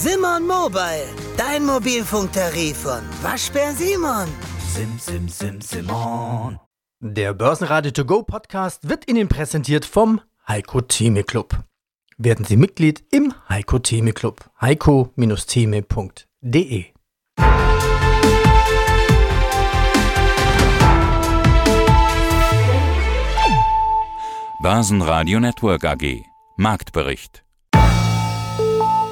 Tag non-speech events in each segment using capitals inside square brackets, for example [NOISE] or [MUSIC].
Simon Mobile, dein Mobilfunktarif von Waschbär Simon. Sim, sim, sim, Simon. Der Börsenradio To Go Podcast wird Ihnen präsentiert vom Heiko Theme Club. Werden Sie Mitglied im Heiko Theme Club. heiko-theme.de Börsenradio Network AG. Marktbericht.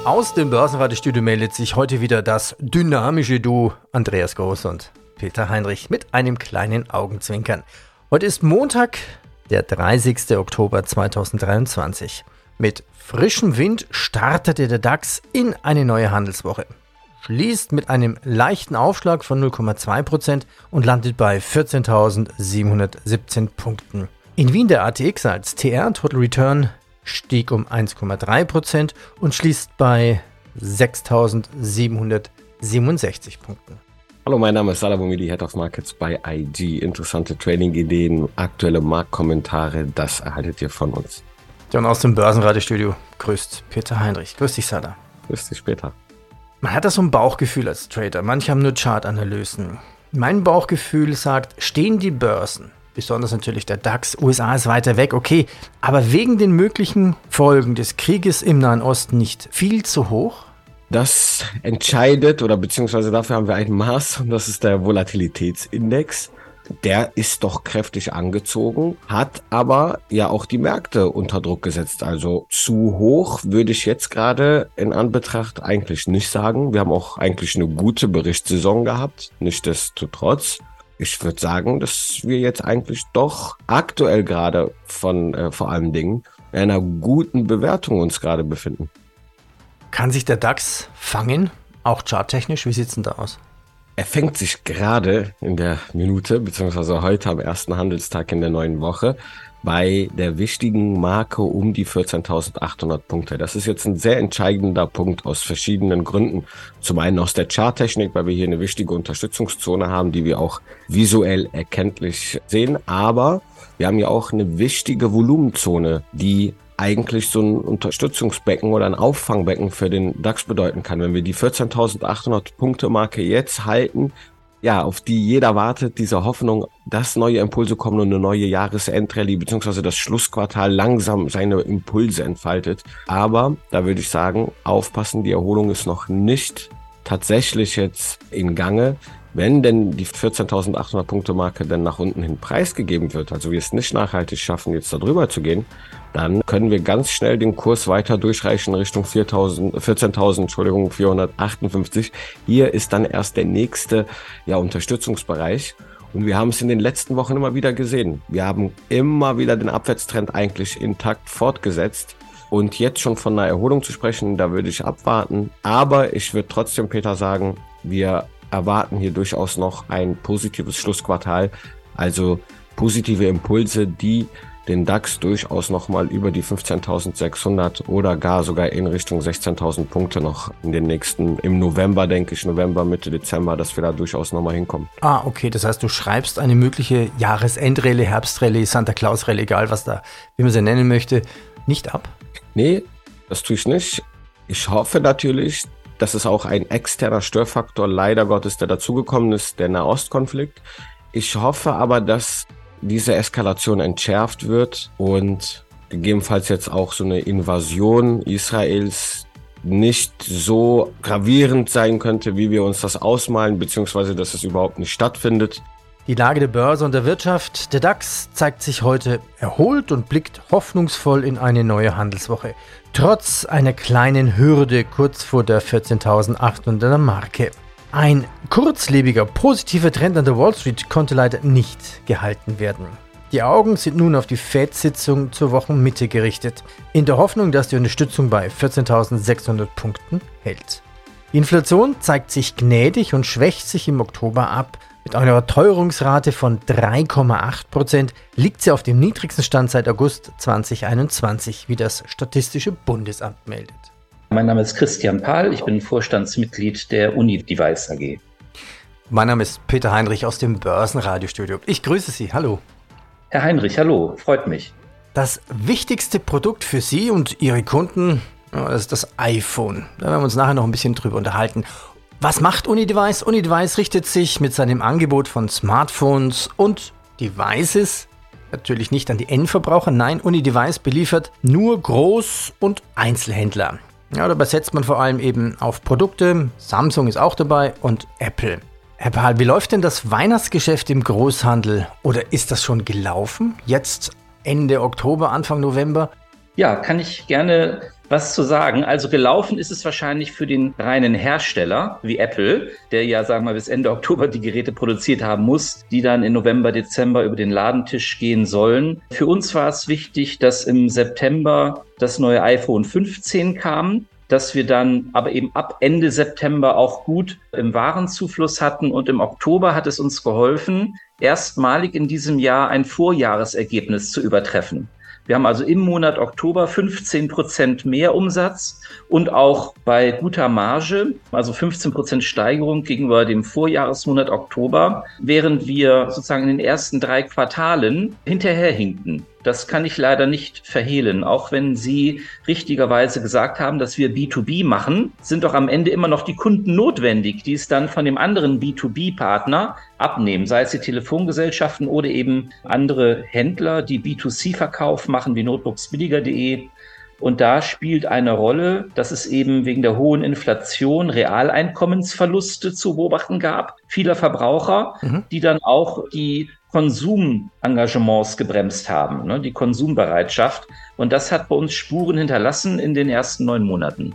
Aus dem Börsenradiostudio meldet sich heute wieder das dynamische Duo Andreas Groß und Peter Heinrich mit einem kleinen Augenzwinkern. Heute ist Montag, der 30. Oktober 2023. Mit frischem Wind startete der DAX in eine neue Handelswoche. Schließt mit einem leichten Aufschlag von 0,2% und landet bei 14.717 Punkten. In Wien der ATX als TR Total Return stieg um 1,3% und schließt bei 6.767 Punkten. Hallo, mein Name ist Salah Boumidi, Head of Markets bei IG. Interessante Trading-Ideen, aktuelle Marktkommentare, das erhaltet ihr von uns. Ja, und aus dem Börsenradiostudio grüßt Peter Heinrich. Grüß dich, Salah. Grüß dich später. Man hat da so ein Bauchgefühl als Trader. Manche haben nur Chartanalysen. Mein Bauchgefühl sagt, stehen die Börsen besonders natürlich der DAX. USA ist weiter weg, okay, aber wegen den möglichen Folgen des Krieges im Nahen Osten nicht viel zu hoch? Das entscheidet oder beziehungsweise dafür haben wir ein Maß und das ist der Volatilitätsindex. Der ist doch kräftig angezogen, hat aber ja auch die Märkte unter Druck gesetzt. Also zu hoch würde ich jetzt gerade in Anbetracht eigentlich nicht sagen. Wir haben auch eigentlich eine gute Berichtssaison gehabt, nichtsdestotrotz ich würde sagen, dass wir jetzt eigentlich doch aktuell gerade von äh, vor allen Dingen einer guten Bewertung uns gerade befinden. Kann sich der DAX fangen, auch charttechnisch? Wie sieht es denn da aus? Er fängt sich gerade in der Minute, beziehungsweise heute am ersten Handelstag in der neuen Woche, bei der wichtigen Marke um die 14.800 Punkte. Das ist jetzt ein sehr entscheidender Punkt aus verschiedenen Gründen. Zum einen aus der Charttechnik, weil wir hier eine wichtige Unterstützungszone haben, die wir auch visuell erkenntlich sehen. Aber wir haben ja auch eine wichtige Volumenzone, die eigentlich so ein Unterstützungsbecken oder ein Auffangbecken für den DAX bedeuten kann. Wenn wir die 14.800 Punkte Marke jetzt halten, ja, auf die jeder wartet, diese Hoffnung, dass neue Impulse kommen und eine neue Jahresendrallye beziehungsweise das Schlussquartal langsam seine Impulse entfaltet. Aber da würde ich sagen, aufpassen, die Erholung ist noch nicht tatsächlich jetzt in Gange. Wenn denn die 14.800 Punkte Marke dann nach unten hin preisgegeben wird, also wir es nicht nachhaltig schaffen, jetzt da drüber zu gehen, dann können wir ganz schnell den Kurs weiter durchreichen Richtung 14.000, Entschuldigung, 458. Hier ist dann erst der nächste ja, Unterstützungsbereich. Und wir haben es in den letzten Wochen immer wieder gesehen. Wir haben immer wieder den Abwärtstrend eigentlich intakt fortgesetzt. Und jetzt schon von einer Erholung zu sprechen, da würde ich abwarten. Aber ich würde trotzdem, Peter, sagen, wir erwarten hier durchaus noch ein positives Schlussquartal, also positive Impulse, die den DAX durchaus nochmal über die 15.600 oder gar sogar in Richtung 16.000 Punkte noch in den nächsten, im November, denke ich, November, Mitte Dezember, dass wir da durchaus nochmal hinkommen. Ah, okay, das heißt, du schreibst eine mögliche Jahresendrallye, Herbstrallye, Santa Claus Rallye, egal was da, wie man sie nennen möchte, nicht ab? Nee, das tue ich nicht. Ich hoffe natürlich, das ist auch ein externer Störfaktor, leider Gottes, der dazugekommen ist, der Nahostkonflikt. Ich hoffe aber, dass diese Eskalation entschärft wird und gegebenenfalls jetzt auch so eine Invasion Israels nicht so gravierend sein könnte, wie wir uns das ausmalen, beziehungsweise dass es überhaupt nicht stattfindet. Die Lage der Börse und der Wirtschaft, der DAX, zeigt sich heute erholt und blickt hoffnungsvoll in eine neue Handelswoche. Trotz einer kleinen Hürde kurz vor der 14.800er Marke. Ein kurzlebiger, positiver Trend an der Wall Street konnte leider nicht gehalten werden. Die Augen sind nun auf die FED-Sitzung zur Wochenmitte gerichtet, in der Hoffnung, dass die Unterstützung bei 14.600 Punkten hält. Die Inflation zeigt sich gnädig und schwächt sich im Oktober ab mit einer Teuerungsrate von 3,8% liegt sie auf dem niedrigsten Stand seit August 2021, wie das Statistische Bundesamt meldet. Mein Name ist Christian Pahl, ich bin Vorstandsmitglied der Uni Device AG. Mein Name ist Peter Heinrich aus dem Börsenradiostudio. Ich grüße Sie. Hallo. Herr Heinrich, hallo, freut mich. Das wichtigste Produkt für Sie und Ihre Kunden Das ist das iPhone. Da werden wir uns nachher noch ein bisschen drüber unterhalten. Was macht UniDevice? UniDevice richtet sich mit seinem Angebot von Smartphones und Devices natürlich nicht an die Endverbraucher. Nein, UniDevice beliefert nur Groß- und Einzelhändler. Ja, dabei setzt man vor allem eben auf Produkte. Samsung ist auch dabei und Apple. Herr Pahl, wie läuft denn das Weihnachtsgeschäft im Großhandel? Oder ist das schon gelaufen? Jetzt Ende Oktober, Anfang November? Ja, kann ich gerne was zu sagen. Also gelaufen ist es wahrscheinlich für den reinen Hersteller wie Apple, der ja, sagen wir bis Ende [LAUGHS] Oktober die Geräte produziert haben muss, die dann in November, Dezember über den Ladentisch gehen sollen. Für uns war es wichtig, dass im September das neue iPhone 15 kam dass wir dann aber eben ab Ende September auch gut im Warenzufluss hatten und im Oktober hat es uns geholfen, erstmalig in diesem Jahr ein Vorjahresergebnis zu übertreffen. Wir haben also im Monat Oktober 15 Prozent mehr Umsatz und auch bei guter Marge, also 15 Prozent Steigerung gegenüber dem Vorjahresmonat Oktober, während wir sozusagen in den ersten drei Quartalen hinterherhinkten. Das kann ich leider nicht verhehlen. Auch wenn Sie richtigerweise gesagt haben, dass wir B2B machen, sind doch am Ende immer noch die Kunden notwendig, die es dann von dem anderen B2B-Partner abnehmen, sei es die Telefongesellschaften oder eben andere Händler, die B2C-Verkauf machen, wie notebooksbilliger.de. Und da spielt eine Rolle, dass es eben wegen der hohen Inflation Realeinkommensverluste zu beobachten gab, vieler Verbraucher, mhm. die dann auch die Konsumengagements gebremst haben, ne, die Konsumbereitschaft. Und das hat bei uns Spuren hinterlassen in den ersten neun Monaten.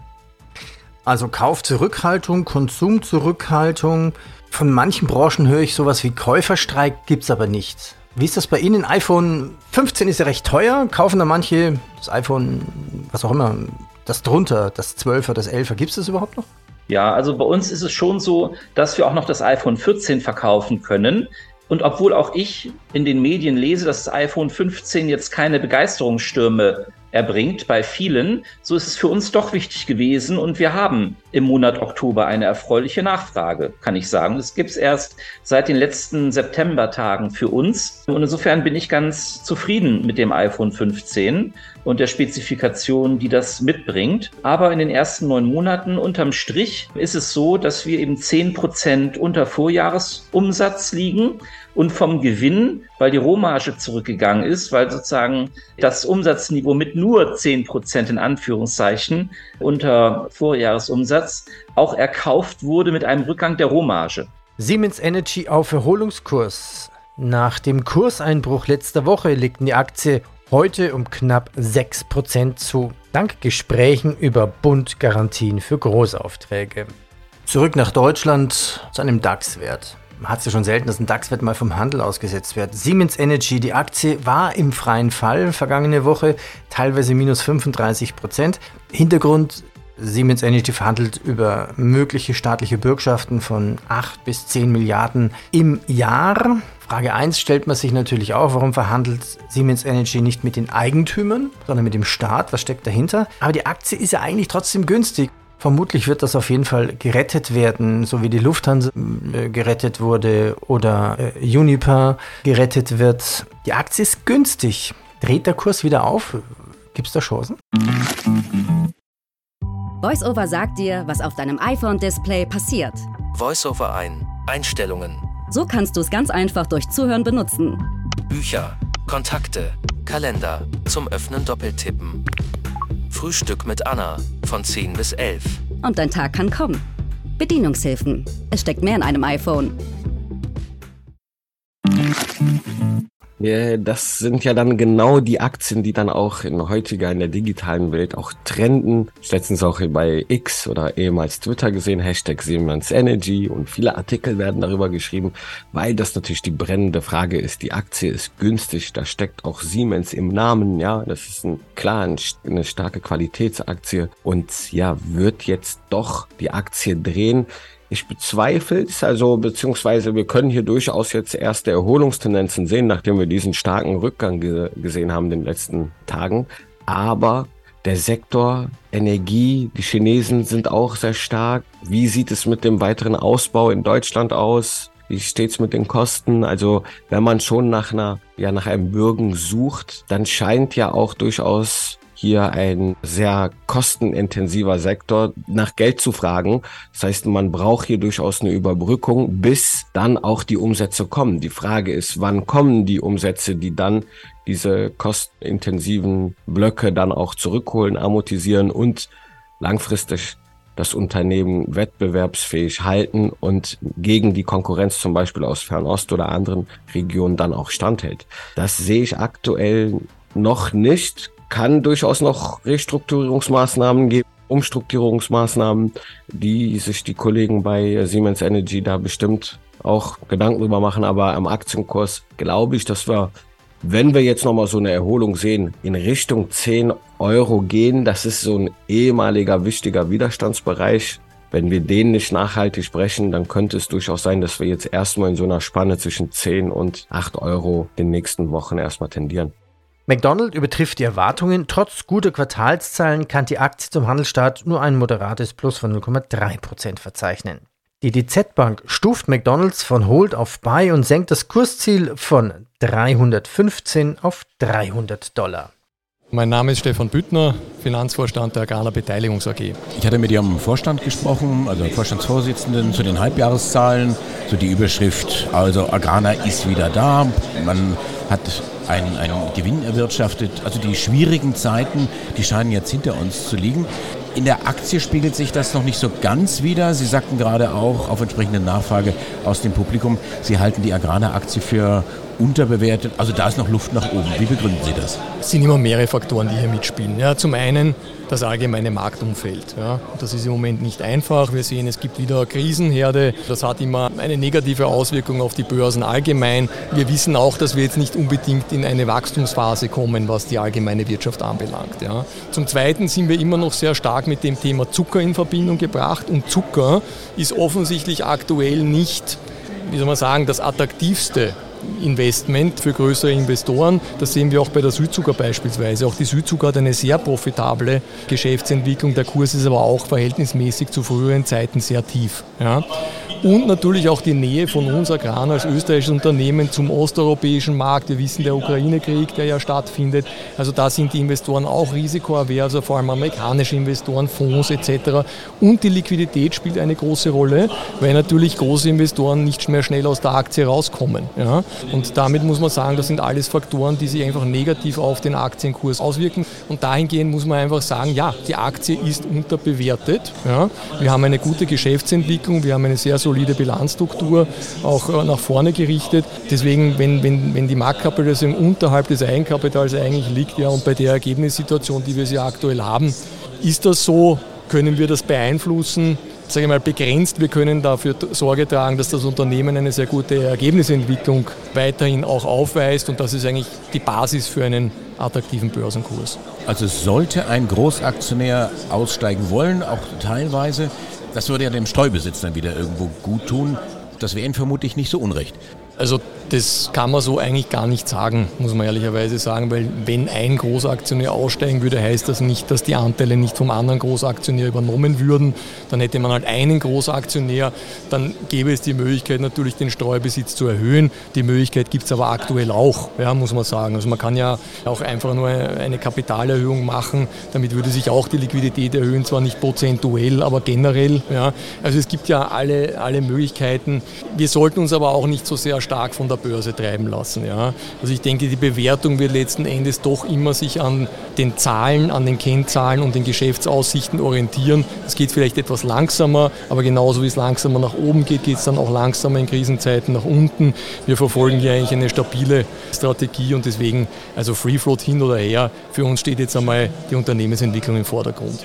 Also Kaufzurückhaltung, Konsumzurückhaltung. Von manchen Branchen höre ich sowas wie Käuferstreik, gibt es aber nicht. Wie ist das bei Ihnen? iPhone 15 ist ja recht teuer. Kaufen da manche das iPhone, was auch immer, das drunter, das 12er, das 11er, gibt es das überhaupt noch? Ja, also bei uns ist es schon so, dass wir auch noch das iPhone 14 verkaufen können. Und obwohl auch ich in den Medien lese, dass das iPhone 15 jetzt keine Begeisterungsstürme erbringt bei vielen, so ist es für uns doch wichtig gewesen und wir haben im Monat Oktober eine erfreuliche Nachfrage, kann ich sagen. Das gibt es erst seit den letzten Septembertagen für uns und insofern bin ich ganz zufrieden mit dem iPhone 15 und der Spezifikation, die das mitbringt. Aber in den ersten neun Monaten unterm Strich ist es so, dass wir eben zehn Prozent unter Vorjahresumsatz liegen und vom Gewinn, weil die Rohmarge zurückgegangen ist, weil sozusagen das Umsatzniveau mit nur zehn Prozent in Anführungszeichen unter Vorjahresumsatz auch erkauft wurde mit einem Rückgang der Rohmarge. Siemens Energy auf Erholungskurs. Nach dem Kurseinbruch letzter Woche liegt die Aktie heute um knapp 6% zu, dank Gesprächen über Bundgarantien für Großaufträge. Zurück nach Deutschland zu einem DAX-Wert. Hat es ja schon selten, dass ein DAX-Wert mal vom Handel ausgesetzt wird. Siemens Energy, die Aktie war im freien Fall vergangene Woche, teilweise minus 35% Hintergrund, Siemens Energy verhandelt über mögliche staatliche Bürgschaften von 8 bis 10 Milliarden im Jahr. Frage 1 stellt man sich natürlich auch, warum verhandelt Siemens Energy nicht mit den Eigentümern, sondern mit dem Staat? Was steckt dahinter? Aber die Aktie ist ja eigentlich trotzdem günstig. Vermutlich wird das auf jeden Fall gerettet werden, so wie die Lufthansa äh, gerettet wurde oder äh, Uniper gerettet wird. Die Aktie ist günstig. Dreht der Kurs wieder auf? Gibt es da Chancen? VoiceOver sagt dir, was auf deinem iPhone-Display passiert. VoiceOver ein. Einstellungen. So kannst du es ganz einfach durch Zuhören benutzen. Bücher, Kontakte, Kalender, zum Öffnen doppeltippen. Frühstück mit Anna von 10 bis 11. Und dein Tag kann kommen. Bedienungshilfen. Es steckt mehr in einem iPhone. Ja, das sind ja dann genau die Aktien, die dann auch in heutiger, in der digitalen Welt auch trenden. Ich letztens auch bei X oder ehemals Twitter gesehen, Hashtag Siemens Energy und viele Artikel werden darüber geschrieben, weil das natürlich die brennende Frage ist. Die Aktie ist günstig, da steckt auch Siemens im Namen, ja, das ist ein, klar eine starke Qualitätsaktie und ja, wird jetzt doch die Aktie drehen. Ich bezweifle es, also beziehungsweise wir können hier durchaus jetzt erste Erholungstendenzen sehen, nachdem wir diesen starken Rückgang ge gesehen haben in den letzten Tagen. Aber der Sektor Energie, die Chinesen sind auch sehr stark. Wie sieht es mit dem weiteren Ausbau in Deutschland aus? Wie steht's mit den Kosten? Also, wenn man schon nach einer, ja, nach einem Bürgen sucht, dann scheint ja auch durchaus hier ein sehr kostenintensiver Sektor, nach Geld zu fragen. Das heißt, man braucht hier durchaus eine Überbrückung, bis dann auch die Umsätze kommen. Die Frage ist, wann kommen die Umsätze, die dann diese kostenintensiven Blöcke dann auch zurückholen, amortisieren und langfristig das Unternehmen wettbewerbsfähig halten und gegen die Konkurrenz zum Beispiel aus Fernost oder anderen Regionen dann auch standhält. Das sehe ich aktuell noch nicht. Kann durchaus noch Restrukturierungsmaßnahmen geben, Umstrukturierungsmaßnahmen, die sich die Kollegen bei Siemens Energy da bestimmt auch Gedanken drüber machen. Aber am Aktienkurs glaube ich, dass wir wenn wir jetzt nochmal so eine Erholung sehen, in Richtung 10 Euro gehen, das ist so ein ehemaliger wichtiger Widerstandsbereich. Wenn wir den nicht nachhaltig brechen, dann könnte es durchaus sein, dass wir jetzt erstmal in so einer Spanne zwischen 10 und 8 Euro den nächsten Wochen erstmal tendieren. McDonald übertrifft die Erwartungen. Trotz guter Quartalszahlen kann die Aktie zum Handelsstart nur ein moderates Plus von 0,3% verzeichnen. Die DZ Bank stuft McDonalds von Hold auf Buy und senkt das Kursziel von 315 auf 300 Dollar. Mein Name ist Stefan Büttner, Finanzvorstand der Agrana Beteiligungs AG. Ich hatte mit Ihrem Vorstand gesprochen, also Vorstandsvorsitzenden, zu den Halbjahreszahlen, zu die Überschrift, also Agrana ist wieder da. Man hat einen, einen Gewinn erwirtschaftet. Also die schwierigen Zeiten, die scheinen jetzt hinter uns zu liegen. In der Aktie spiegelt sich das noch nicht so ganz wieder. Sie sagten gerade auch auf entsprechende Nachfrage aus dem Publikum, Sie halten die Agrana-Aktie für unterbewertet. Also da ist noch Luft nach oben. Wie begründen Sie das? Es sind immer mehrere Faktoren, die hier mitspielen. Ja, zum einen das allgemeine Marktumfeld. Ja. Das ist im Moment nicht einfach. Wir sehen, es gibt wieder Krisenherde. Das hat immer eine negative Auswirkung auf die Börsen allgemein. Wir wissen auch, dass wir jetzt nicht unbedingt in eine Wachstumsphase kommen, was die allgemeine Wirtschaft anbelangt. Ja. Zum Zweiten sind wir immer noch sehr stark mit dem Thema Zucker in Verbindung gebracht. Und Zucker ist offensichtlich aktuell nicht, wie soll man sagen, das attraktivste Investment für größere Investoren. Das sehen wir auch bei der Südzucker beispielsweise. Auch die Südzucker hat eine sehr profitable Geschäftsentwicklung. Der Kurs ist aber auch verhältnismäßig zu früheren Zeiten sehr tief. Ja und natürlich auch die Nähe von uns Agran als österreichisches Unternehmen zum osteuropäischen Markt. Wir wissen, der Ukraine-Krieg, der ja stattfindet, also da sind die Investoren auch risikoavers, also vor allem amerikanische Investoren, Fonds etc. Und die Liquidität spielt eine große Rolle, weil natürlich große Investoren nicht mehr schnell aus der Aktie rauskommen. Ja? Und damit muss man sagen, das sind alles Faktoren, die sich einfach negativ auf den Aktienkurs auswirken. Und dahingehend muss man einfach sagen, ja, die Aktie ist unterbewertet. Ja? Wir haben eine gute Geschäftsentwicklung, wir haben eine sehr solide solide Bilanzstruktur auch äh, nach vorne gerichtet. Deswegen, wenn, wenn, wenn die Marktkapitalisierung unterhalb des Eigenkapitals eigentlich liegt ja, und bei der Ergebnissituation, die wir sie aktuell haben, ist das so, können wir das beeinflussen? sage ich mal, begrenzt. Wir können dafür Sorge tragen, dass das Unternehmen eine sehr gute Ergebnisentwicklung weiterhin auch aufweist und das ist eigentlich die Basis für einen attraktiven Börsenkurs. Also sollte ein Großaktionär aussteigen wollen, auch teilweise, das würde ja dem Streubesitz dann wieder irgendwo gut tun. Das wäre Ihnen vermutlich nicht so unrecht. Also das kann man so eigentlich gar nicht sagen, muss man ehrlicherweise sagen, weil wenn ein Großaktionär aussteigen würde, heißt das nicht, dass die Anteile nicht vom anderen Großaktionär übernommen würden. Dann hätte man halt einen Großaktionär, dann gäbe es die Möglichkeit natürlich den Streubesitz zu erhöhen. Die Möglichkeit gibt es aber aktuell auch, ja, muss man sagen. Also man kann ja auch einfach nur eine Kapitalerhöhung machen, damit würde sich auch die Liquidität erhöhen, zwar nicht prozentuell, aber generell. Ja. Also es gibt ja alle, alle Möglichkeiten. Wir sollten uns aber auch nicht so sehr stark von der Börse treiben lassen. Ja. Also ich denke, die Bewertung wird letzten Endes doch immer sich an den Zahlen, an den Kennzahlen und den Geschäftsaussichten orientieren. Es geht vielleicht etwas langsamer, aber genauso wie es langsamer nach oben geht, geht es dann auch langsamer in Krisenzeiten nach unten. Wir verfolgen hier eigentlich eine stabile Strategie und deswegen, also Free Float hin oder her, für uns steht jetzt einmal die Unternehmensentwicklung im Vordergrund.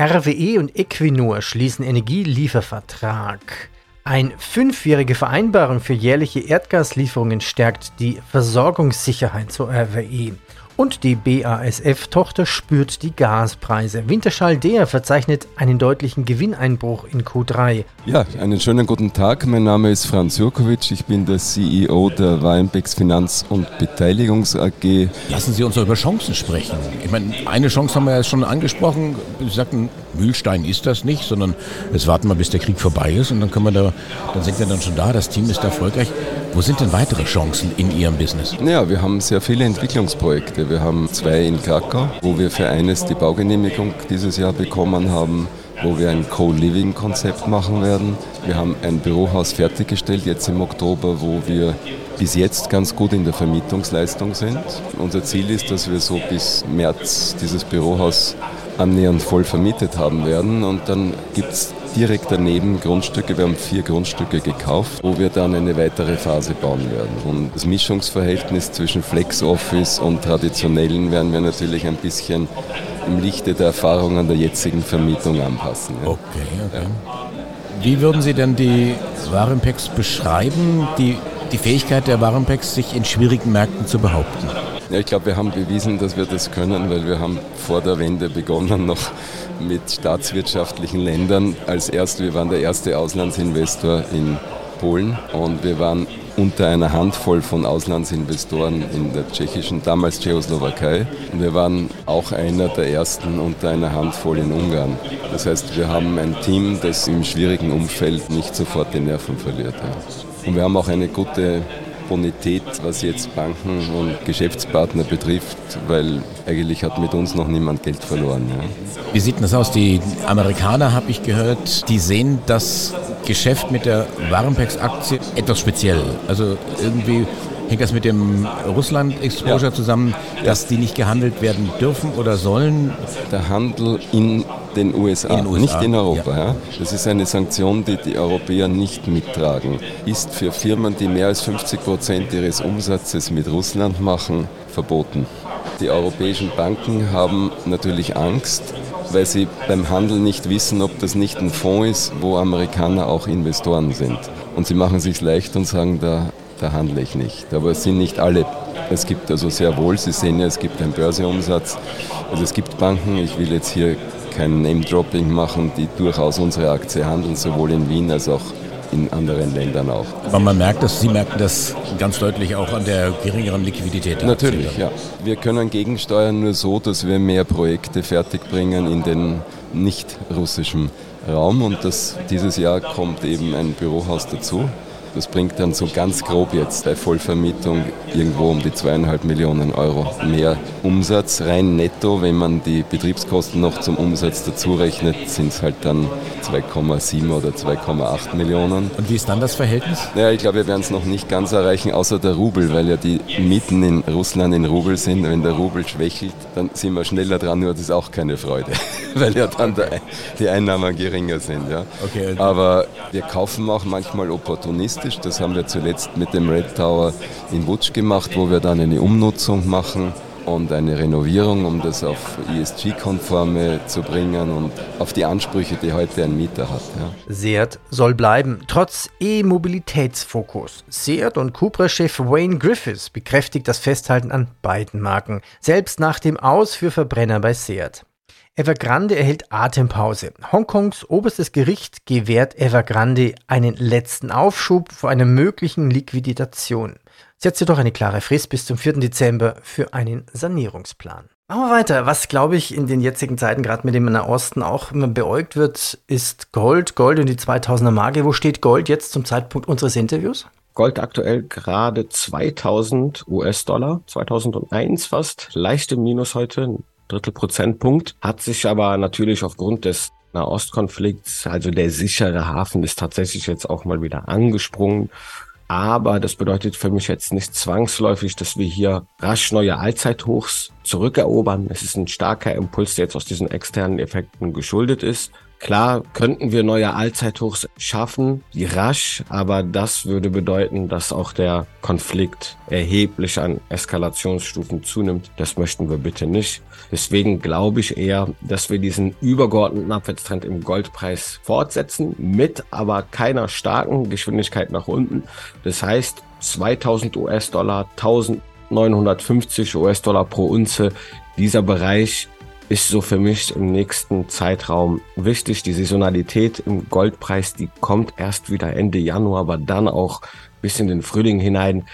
RWE und Equinor schließen Energieliefervertrag. Eine fünfjährige Vereinbarung für jährliche Erdgaslieferungen stärkt die Versorgungssicherheit zur RWE. Und die BASF-Tochter spürt die Gaspreise. Winterschall der verzeichnet einen deutlichen Gewinneinbruch in Q3. Ja, einen schönen guten Tag. Mein Name ist Franz Jurkovic. Ich bin der CEO der Weinbecks Finanz- und Beteiligungs AG. Lassen Sie uns doch über Chancen sprechen. Ich meine, eine Chance haben wir ja schon angesprochen. Sie sagten, Mühlstein ist das nicht, sondern jetzt warten wir, bis der Krieg vorbei ist und dann können wir da, dann sind wir dann schon da, das Team ist erfolgreich. Wo sind denn weitere Chancen in Ihrem Business? Ja, wir haben sehr viele Entwicklungsprojekte. Wir haben zwei in Krakau, wo wir für eines die Baugenehmigung dieses Jahr bekommen haben wo wir ein Co-Living-Konzept machen werden. Wir haben ein Bürohaus fertiggestellt, jetzt im Oktober, wo wir bis jetzt ganz gut in der Vermietungsleistung sind. Unser Ziel ist, dass wir so bis März dieses Bürohaus annähernd voll vermietet haben werden. Und dann gibt es direkt daneben Grundstücke. Wir haben vier Grundstücke gekauft, wo wir dann eine weitere Phase bauen werden. Und das Mischungsverhältnis zwischen Flex Office und traditionellen werden wir natürlich ein bisschen im Lichte der Erfahrungen der jetzigen Vermietung anpassen. Ja. Okay, okay. Wie würden Sie denn die Warenpacks beschreiben, die, die Fähigkeit der Warenpacks, sich in schwierigen Märkten zu behaupten? Ja, ich glaube, wir haben bewiesen, dass wir das können, weil wir haben vor der Wende begonnen noch mit staatswirtschaftlichen Ländern. Als erst, wir waren der erste Auslandsinvestor in Polen und wir waren unter einer Handvoll von Auslandsinvestoren in der tschechischen, damals Tschechoslowakei. Und wir waren auch einer der ersten unter einer Handvoll in Ungarn. Das heißt, wir haben ein Team, das im schwierigen Umfeld nicht sofort die Nerven verliert. Und wir haben auch eine gute Bonität, was jetzt Banken und Geschäftspartner betrifft, weil eigentlich hat mit uns noch niemand Geld verloren. Ja. Wie sieht das aus? Die Amerikaner, habe ich gehört, die sehen das Geschäft mit der Warenpex-Aktie etwas speziell. Also irgendwie hängt das mit dem Russland-Exposure ja. zusammen, dass die nicht gehandelt werden dürfen oder sollen? Der Handel in den USA, in USA. nicht in Europa. Ja. Ja. Das ist eine Sanktion, die die Europäer nicht mittragen. Ist für Firmen, die mehr als 50 Prozent ihres Umsatzes mit Russland machen, verboten. Die europäischen Banken haben natürlich Angst, weil sie beim Handel nicht wissen, ob das nicht ein Fonds ist, wo Amerikaner auch Investoren sind. Und sie machen sich leicht und sagen, da, da handle ich nicht. Aber es sind nicht alle. Es gibt also sehr wohl, Sie sehen ja, es gibt einen Börseumsatz. Also es gibt Banken, ich will jetzt hier kein Name-Dropping machen, die durchaus unsere Aktie handeln, sowohl in Wien als auch in anderen Ländern auch. Aber man merkt das, Sie merken das ganz deutlich auch an der geringeren Liquidität. Natürlich, ja. Wir können gegensteuern nur so, dass wir mehr Projekte fertigbringen in den nicht russischen Raum und das, dieses Jahr kommt eben ein Bürohaus dazu das bringt dann so ganz grob jetzt bei Vollvermietung irgendwo um die zweieinhalb Millionen Euro mehr Umsatz. Rein netto, wenn man die Betriebskosten noch zum Umsatz dazu rechnet, sind es halt dann 2,7 oder 2,8 Millionen. Und wie ist dann das Verhältnis? Naja, ich glaube, wir werden es noch nicht ganz erreichen, außer der Rubel, weil ja die Mieten in Russland in Rubel sind. Wenn der Rubel schwächelt, dann sind wir schneller dran, nur das ist auch keine Freude, [LAUGHS] weil ja dann die Einnahmen geringer sind. Ja. Okay, also Aber wir kaufen auch manchmal opportunistisch realistisch. Das haben wir zuletzt mit dem Red Tower in Wutsch gemacht, wo wir dann eine Umnutzung machen und eine Renovierung, um das auf ESG-konforme zu bringen und auf die Ansprüche, die heute ein Mieter hat. Ja. Seat soll bleiben, trotz E-Mobilitätsfokus. Seat und Cupra-Chef Wayne Griffiths bekräftigt das Festhalten an beiden Marken, selbst nach dem Aus für Verbrenner bei Seat. Evergrande erhält Atempause. Hongkongs oberstes Gericht gewährt Evergrande einen letzten Aufschub vor einer möglichen Liquidation. Setzt jedoch eine klare Frist bis zum 4. Dezember für einen Sanierungsplan. Machen wir weiter. Was, glaube ich, in den jetzigen Zeiten gerade mit dem Nahosten auch immer beäugt wird, ist Gold. Gold und die 2000er Marke. Wo steht Gold jetzt zum Zeitpunkt unseres Interviews? Gold aktuell gerade 2000 US-Dollar, 2001 fast, leichte Minus heute, Drittel Prozentpunkt, hat sich aber natürlich aufgrund des Nahostkonflikts, also der sichere Hafen ist tatsächlich jetzt auch mal wieder angesprungen. Aber das bedeutet für mich jetzt nicht zwangsläufig, dass wir hier rasch neue Allzeithochs zurückerobern. Es ist ein starker Impuls, der jetzt aus diesen externen Effekten geschuldet ist. Klar könnten wir neue Allzeithochs schaffen, wie rasch, aber das würde bedeuten, dass auch der Konflikt erheblich an Eskalationsstufen zunimmt. Das möchten wir bitte nicht. Deswegen glaube ich eher, dass wir diesen übergeordneten Abwärtstrend im Goldpreis fortsetzen, mit aber keiner starken Geschwindigkeit nach unten. Das heißt, 2000 US-Dollar, 1000 1950 US-Dollar pro Unze. Dieser Bereich ist so für mich im nächsten Zeitraum wichtig. Die Saisonalität im Goldpreis, die kommt erst wieder Ende Januar, aber dann auch bis in den Frühling hinein.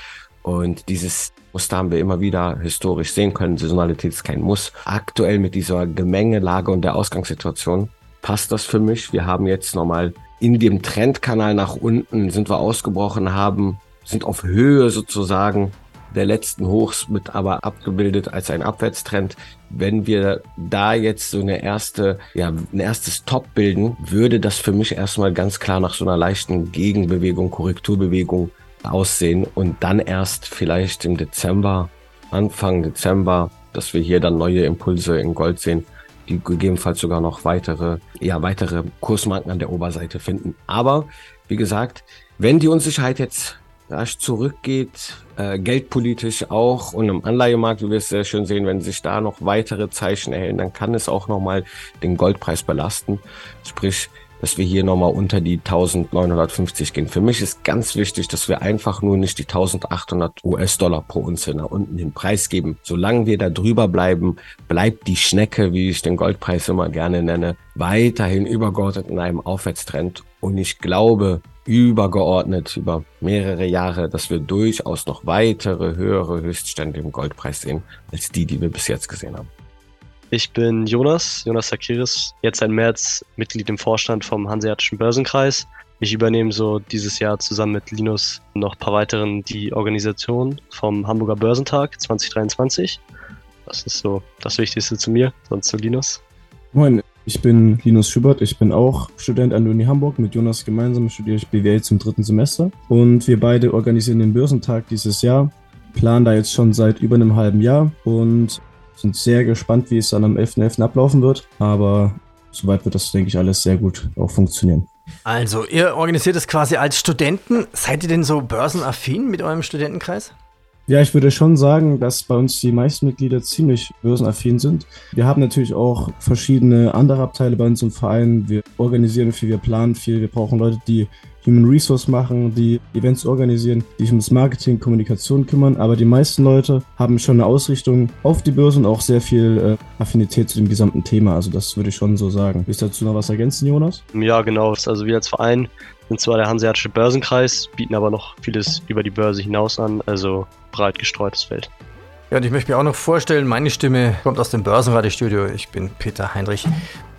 Und dieses Muster haben wir immer wieder historisch sehen können. Saisonalität ist kein Muss. Aktuell mit dieser Gemengelage und der Ausgangssituation passt das für mich. Wir haben jetzt nochmal in dem Trendkanal nach unten sind wir ausgebrochen, haben, sind auf Höhe sozusagen der letzten Hochs mit aber abgebildet als ein Abwärtstrend. Wenn wir da jetzt so eine erste, ja, ein erstes Top bilden, würde das für mich erstmal ganz klar nach so einer leichten Gegenbewegung, Korrekturbewegung aussehen und dann erst vielleicht im Dezember, Anfang Dezember, dass wir hier dann neue Impulse in Gold sehen, die gegebenenfalls sogar noch weitere, ja, weitere Kursmarken an der Oberseite finden. Aber wie gesagt, wenn die Unsicherheit jetzt rasch zurückgeht, äh, geldpolitisch auch und im Anleihemarkt, wie wir es sehr schön sehen, wenn sich da noch weitere Zeichen erhellen, dann kann es auch nochmal den Goldpreis belasten. Sprich, dass wir hier nochmal unter die 1950 gehen. Für mich ist ganz wichtig, dass wir einfach nur nicht die 1800 US-Dollar pro Unze nach unten den Preis geben. Solange wir da drüber bleiben, bleibt die Schnecke, wie ich den Goldpreis immer gerne nenne, weiterhin übergeordnet in einem Aufwärtstrend. Und ich glaube, übergeordnet über mehrere Jahre, dass wir durchaus noch weitere höhere Höchststände im Goldpreis sehen, als die, die wir bis jetzt gesehen haben. Ich bin Jonas, Jonas Sakiris, jetzt seit März Mitglied im Vorstand vom Hanseatischen Börsenkreis. Ich übernehme so dieses Jahr zusammen mit Linus noch ein paar weiteren die Organisation vom Hamburger Börsentag 2023. Das ist so das Wichtigste zu mir, sonst zu Linus. Moin, ich bin Linus Schubert, ich bin auch Student an der Uni Hamburg. Mit Jonas gemeinsam studiere ich BWL zum dritten Semester. Und wir beide organisieren den Börsentag dieses Jahr, planen da jetzt schon seit über einem halben Jahr und sind sehr gespannt, wie es dann am 11.11. .11. ablaufen wird. Aber soweit wird das, denke ich, alles sehr gut auch funktionieren. Also, ihr organisiert es quasi als Studenten. Seid ihr denn so börsenaffin mit eurem Studentenkreis? Ja, ich würde schon sagen, dass bei uns die meisten Mitglieder ziemlich börsenaffin sind. Wir haben natürlich auch verschiedene andere Abteile bei uns im Verein. Wir organisieren viel, wir planen viel. Wir brauchen Leute, die Human Resource machen, die Events organisieren, die sich ums Marketing, Kommunikation kümmern. Aber die meisten Leute haben schon eine Ausrichtung auf die Börse und auch sehr viel äh, Affinität zu dem gesamten Thema. Also das würde ich schon so sagen. Willst du dazu noch was ergänzen, Jonas? Ja, genau. Also wir als Verein sind zwar der Hanseatische Börsenkreis, bieten aber noch vieles über die Börse hinaus an. Also breit gestreutes Feld. Ja, und ich möchte mir auch noch vorstellen, meine Stimme kommt aus dem Börsenradiostudio. Ich bin Peter Heinrich.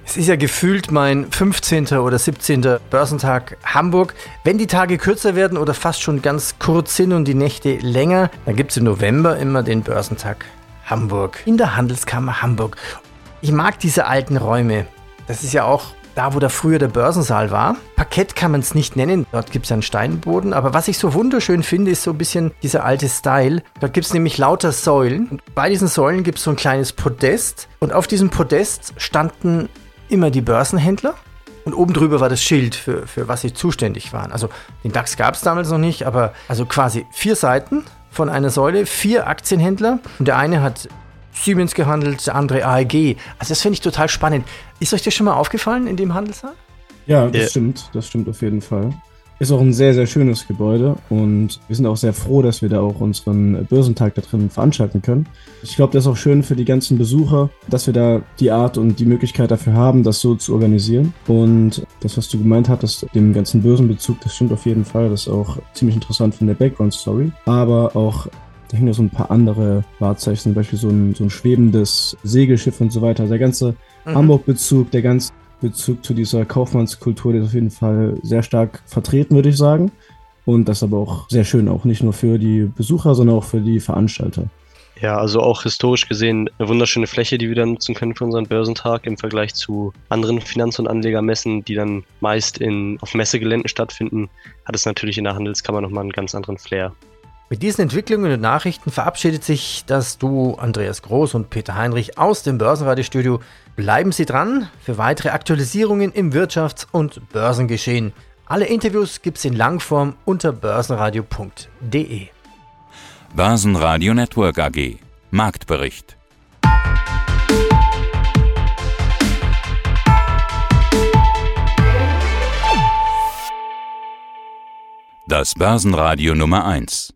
Es ist ja gefühlt mein 15. oder 17. Börsentag Hamburg. Wenn die Tage kürzer werden oder fast schon ganz kurz sind und die Nächte länger, dann gibt es im November immer den Börsentag Hamburg in der Handelskammer Hamburg. Ich mag diese alten Räume. Das ist ja auch da wo da früher der Börsensaal war. Parkett kann man es nicht nennen, dort gibt es einen Steinboden, aber was ich so wunderschön finde, ist so ein bisschen dieser alte Style. Dort gibt es nämlich lauter Säulen und bei diesen Säulen gibt es so ein kleines Podest und auf diesem Podest standen immer die Börsenhändler und oben drüber war das Schild, für, für was sie zuständig waren. Also den DAX gab es damals noch nicht, aber also quasi vier Seiten von einer Säule, vier Aktienhändler und der eine hat Siemens gehandelt, der andere AEG. Also das finde ich total spannend. Ist euch das schon mal aufgefallen in dem Handelssaal? Ja, das ja. stimmt. Das stimmt auf jeden Fall. Ist auch ein sehr, sehr schönes Gebäude und wir sind auch sehr froh, dass wir da auch unseren Börsentag da drin veranstalten können. Ich glaube, das ist auch schön für die ganzen Besucher, dass wir da die Art und die Möglichkeit dafür haben, das so zu organisieren. Und das, was du gemeint hattest, dem ganzen Börsenbezug, das stimmt auf jeden Fall. Das ist auch ziemlich interessant von der Background-Story. Aber auch da hängen ja so ein paar andere Wahrzeichen, zum Beispiel so ein, so ein schwebendes Segelschiff und so weiter. Der ganze mhm. Hamburg-Bezug, der ganze Bezug zu dieser Kaufmannskultur, der ist auf jeden Fall sehr stark vertreten, würde ich sagen. Und das ist aber auch sehr schön, auch nicht nur für die Besucher, sondern auch für die Veranstalter. Ja, also auch historisch gesehen eine wunderschöne Fläche, die wir dann nutzen können für unseren Börsentag im Vergleich zu anderen Finanz- und Anlegermessen, die dann meist in, auf Messegeländen stattfinden, hat es natürlich in der Handelskammer nochmal einen ganz anderen Flair. Mit diesen Entwicklungen und Nachrichten verabschiedet sich das Duo Andreas Groß und Peter Heinrich aus dem Börsenradiostudio. Bleiben Sie dran für weitere Aktualisierungen im Wirtschafts- und Börsengeschehen. Alle Interviews gibt's in Langform unter börsenradio.de. Börsenradio Network AG Marktbericht Das Börsenradio Nummer 1